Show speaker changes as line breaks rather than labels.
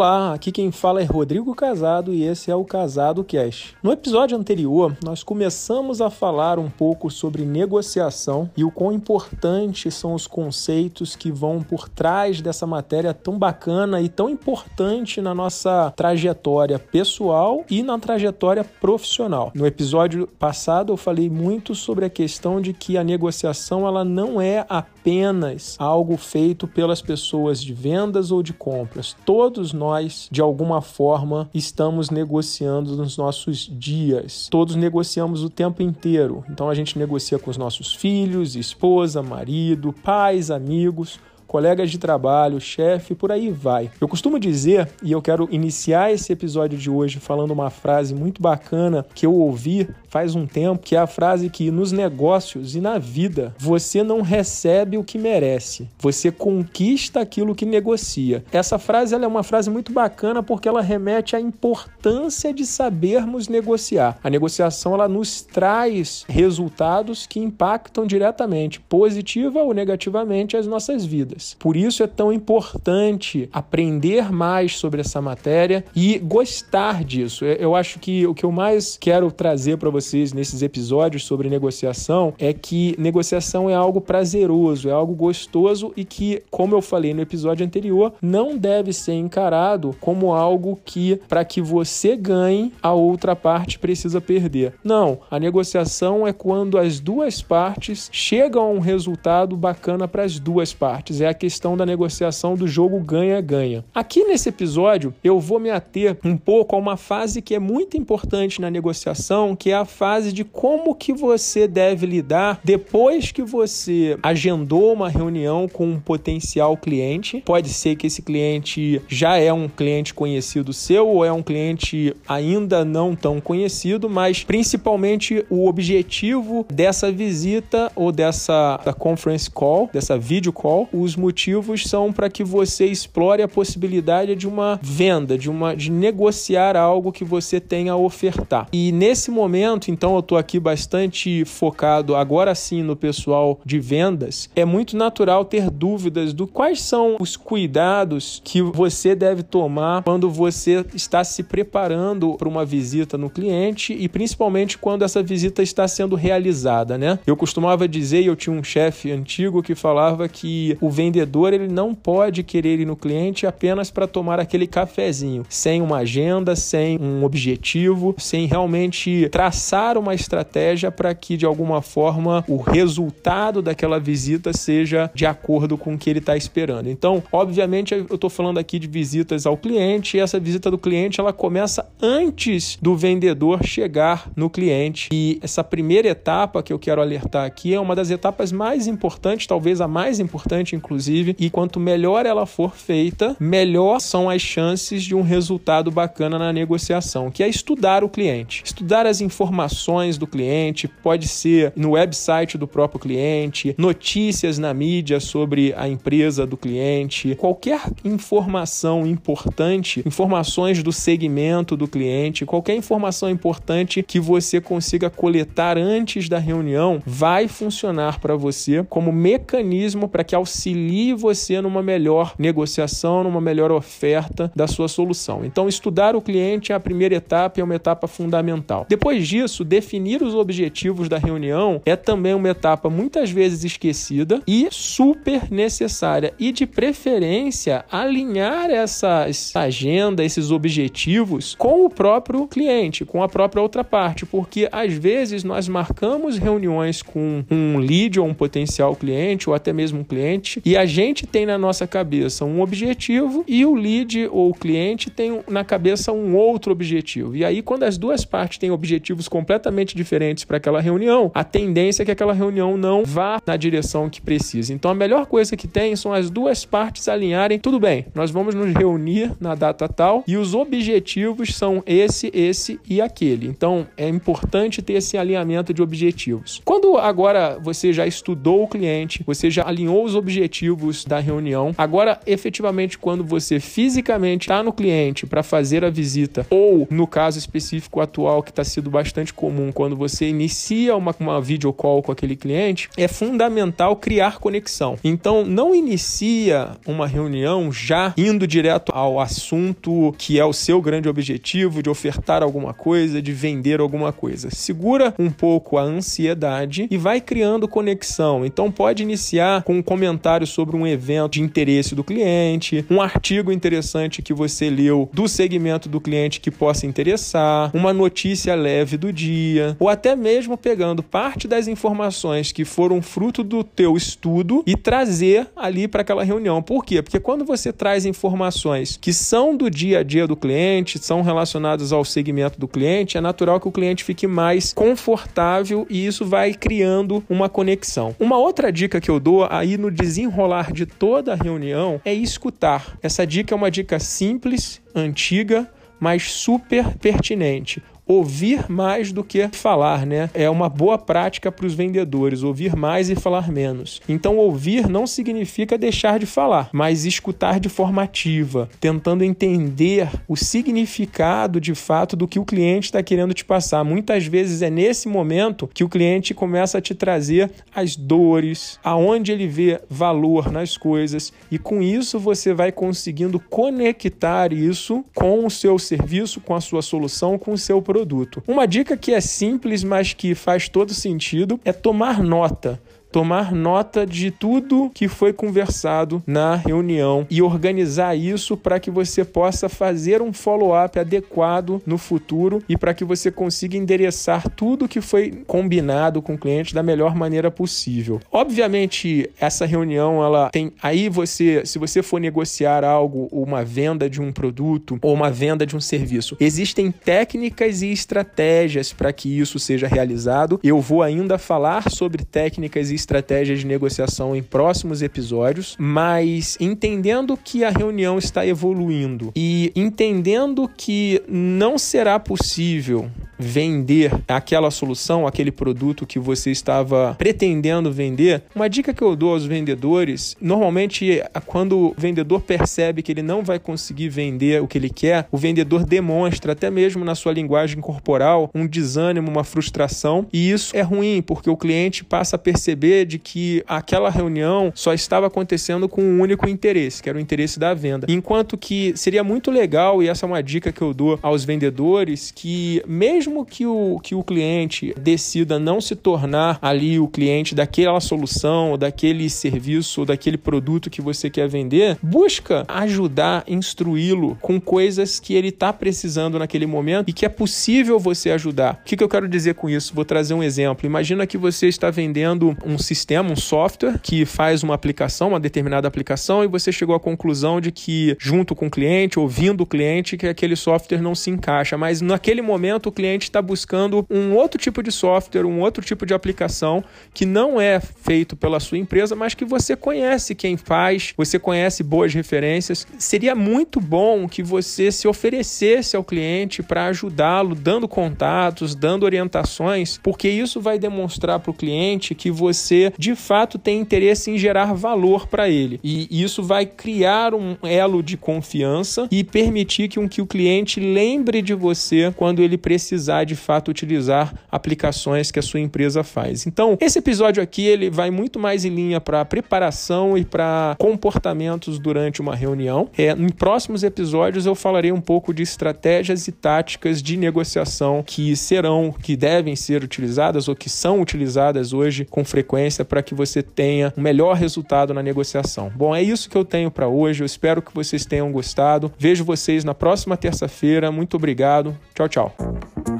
Olá, aqui quem fala é Rodrigo Casado e esse é o Casado Cash. No episódio anterior, nós começamos a falar um pouco sobre negociação e o quão importantes são os conceitos que vão por trás dessa matéria tão bacana e tão importante na nossa trajetória pessoal e na trajetória profissional. No episódio passado, eu falei muito sobre a questão de que a negociação ela não é apenas algo feito pelas pessoas de vendas ou de compras. Todos nós, de alguma forma, estamos negociando nos nossos dias. Todos negociamos o tempo inteiro. Então a gente negocia com os nossos filhos, esposa, marido, pais, amigos colegas de trabalho, chefe, por aí vai. Eu costumo dizer, e eu quero iniciar esse episódio de hoje falando uma frase muito bacana que eu ouvi faz um tempo, que é a frase que nos negócios e na vida você não recebe o que merece, você conquista aquilo que negocia. Essa frase é uma frase muito bacana porque ela remete à importância de sabermos negociar. A negociação ela nos traz resultados que impactam diretamente, positiva ou negativamente, as nossas vidas. Por isso é tão importante aprender mais sobre essa matéria e gostar disso. Eu acho que o que eu mais quero trazer para vocês nesses episódios sobre negociação é que negociação é algo prazeroso, é algo gostoso e que, como eu falei no episódio anterior, não deve ser encarado como algo que, para que você ganhe, a outra parte precisa perder. Não, a negociação é quando as duas partes chegam a um resultado bacana para as duas partes. É a questão da negociação do jogo ganha-ganha. Aqui nesse episódio, eu vou me ater um pouco a uma fase que é muito importante na negociação, que é a fase de como que você deve lidar depois que você agendou uma reunião com um potencial cliente. Pode ser que esse cliente já é um cliente conhecido seu ou é um cliente ainda não tão conhecido, mas principalmente o objetivo dessa visita ou dessa conference call, dessa video call, os motivos são para que você explore a possibilidade de uma venda, de uma de negociar algo que você tem a ofertar. E nesse momento então, eu estou aqui bastante focado agora sim no pessoal de vendas. É muito natural ter dúvidas do quais são os cuidados que você deve tomar quando você está se preparando para uma visita no cliente e principalmente quando essa visita está sendo realizada, né? Eu costumava dizer, eu tinha um chefe antigo que falava que o vendedor ele não pode querer ir no cliente apenas para tomar aquele cafezinho, sem uma agenda, sem um objetivo, sem realmente traçar traçar uma estratégia para que, de alguma forma, o resultado daquela visita seja de acordo com o que ele está esperando. Então, obviamente, eu estou falando aqui de visitas ao cliente e essa visita do cliente ela começa antes do vendedor chegar no cliente. E essa primeira etapa que eu quero alertar aqui é uma das etapas mais importantes, talvez a mais importante, inclusive, e quanto melhor ela for feita, melhor são as chances de um resultado bacana na negociação, que é estudar o cliente, estudar as informações do cliente, pode ser no website do próprio cliente, notícias na mídia sobre a empresa do cliente, qualquer informação importante, informações do segmento do cliente, qualquer informação importante que você consiga coletar antes da reunião vai funcionar para você como mecanismo para que auxilie você numa melhor negociação, numa melhor oferta da sua solução. Então, estudar o cliente é a primeira etapa, é uma etapa fundamental. Depois disso, isso, definir os objetivos da reunião é também uma etapa muitas vezes esquecida e super necessária. E de preferência, alinhar essa agenda, esses objetivos com o próprio cliente, com a própria outra parte, porque às vezes nós marcamos reuniões com um lead ou um potencial cliente ou até mesmo um cliente e a gente tem na nossa cabeça um objetivo e o lead ou o cliente tem na cabeça um outro objetivo. E aí, quando as duas partes têm objetivos completamente diferentes para aquela reunião, a tendência é que aquela reunião não vá na direção que precisa. Então a melhor coisa que tem são as duas partes alinharem, tudo bem, nós vamos nos reunir na data tal e os objetivos são esse, esse e aquele. Então é importante ter esse alinhamento de objetivos. Quando agora você já estudou o cliente, você já alinhou os objetivos objetivos da reunião. Agora, efetivamente, quando você fisicamente está no cliente para fazer a visita, ou no caso específico atual que está sendo bastante comum, quando você inicia uma, uma video call com aquele cliente, é fundamental criar conexão. Então, não inicia uma reunião já indo direto ao assunto que é o seu grande objetivo de ofertar alguma coisa, de vender alguma coisa. Segura um pouco a ansiedade e vai criando conexão. Então, pode iniciar com um comentário sobre um evento de interesse do cliente, um artigo interessante que você leu do segmento do cliente que possa interessar, uma notícia leve do dia, ou até mesmo pegando parte das informações que foram fruto do teu estudo e trazer ali para aquela reunião. Por quê? Porque quando você traz informações que são do dia a dia do cliente, são relacionadas ao segmento do cliente, é natural que o cliente fique mais confortável e isso vai criando uma conexão. Uma outra dica que eu dou aí no desenrolar de toda a reunião é escutar. Essa dica é uma dica simples, antiga, mas super pertinente ouvir mais do que falar, né? É uma boa prática para os vendedores, ouvir mais e falar menos. Então, ouvir não significa deixar de falar, mas escutar de forma ativa, tentando entender o significado de fato do que o cliente está querendo te passar. Muitas vezes é nesse momento que o cliente começa a te trazer as dores, aonde ele vê valor nas coisas, e com isso você vai conseguindo conectar isso com o seu serviço, com a sua solução, com o seu produto produto. Uma dica que é simples, mas que faz todo sentido é tomar nota tomar nota de tudo que foi conversado na reunião e organizar isso para que você possa fazer um follow-up adequado no futuro e para que você consiga endereçar tudo que foi combinado com o cliente da melhor maneira possível. Obviamente, essa reunião ela tem aí você, se você for negociar algo, uma venda de um produto ou uma venda de um serviço, existem técnicas e estratégias para que isso seja realizado. Eu vou ainda falar sobre técnicas e estratégias de negociação em próximos episódios, mas entendendo que a reunião está evoluindo e entendendo que não será possível vender aquela solução, aquele produto que você estava pretendendo vender, uma dica que eu dou aos vendedores, normalmente quando o vendedor percebe que ele não vai conseguir vender o que ele quer, o vendedor demonstra até mesmo na sua linguagem corporal um desânimo, uma frustração, e isso é ruim porque o cliente passa a perceber de que aquela reunião só estava acontecendo com um único interesse, que era o interesse da venda. Enquanto que seria muito legal, e essa é uma dica que eu dou aos vendedores, que mesmo mesmo que o, que o cliente decida não se tornar ali o cliente daquela solução, daquele serviço, daquele produto que você quer vender, busca ajudar, instruí-lo com coisas que ele está precisando naquele momento e que é possível você ajudar. O que, que eu quero dizer com isso? Vou trazer um exemplo. Imagina que você está vendendo um sistema, um software que faz uma aplicação, uma determinada aplicação, e você chegou à conclusão de que, junto com o cliente, ouvindo o cliente, que aquele software não se encaixa. Mas naquele momento o cliente está buscando um outro tipo de software, um outro tipo de aplicação que não é feito pela sua empresa, mas que você conhece quem faz, você conhece boas referências. Seria muito bom que você se oferecesse ao cliente para ajudá-lo, dando contatos, dando orientações, porque isso vai demonstrar para o cliente que você de fato tem interesse em gerar valor para ele. E isso vai criar um elo de confiança e permitir que, um, que o cliente lembre de você quando ele precisar precisar de fato utilizar aplicações que a sua empresa faz. Então, esse episódio aqui ele vai muito mais em linha para preparação e para comportamentos durante uma reunião. É, em próximos episódios eu falarei um pouco de estratégias e táticas de negociação que serão, que devem ser utilizadas ou que são utilizadas hoje com frequência para que você tenha um melhor resultado na negociação. Bom, é isso que eu tenho para hoje. Eu espero que vocês tenham gostado. Vejo vocês na próxima terça-feira. Muito obrigado. Tchau, tchau.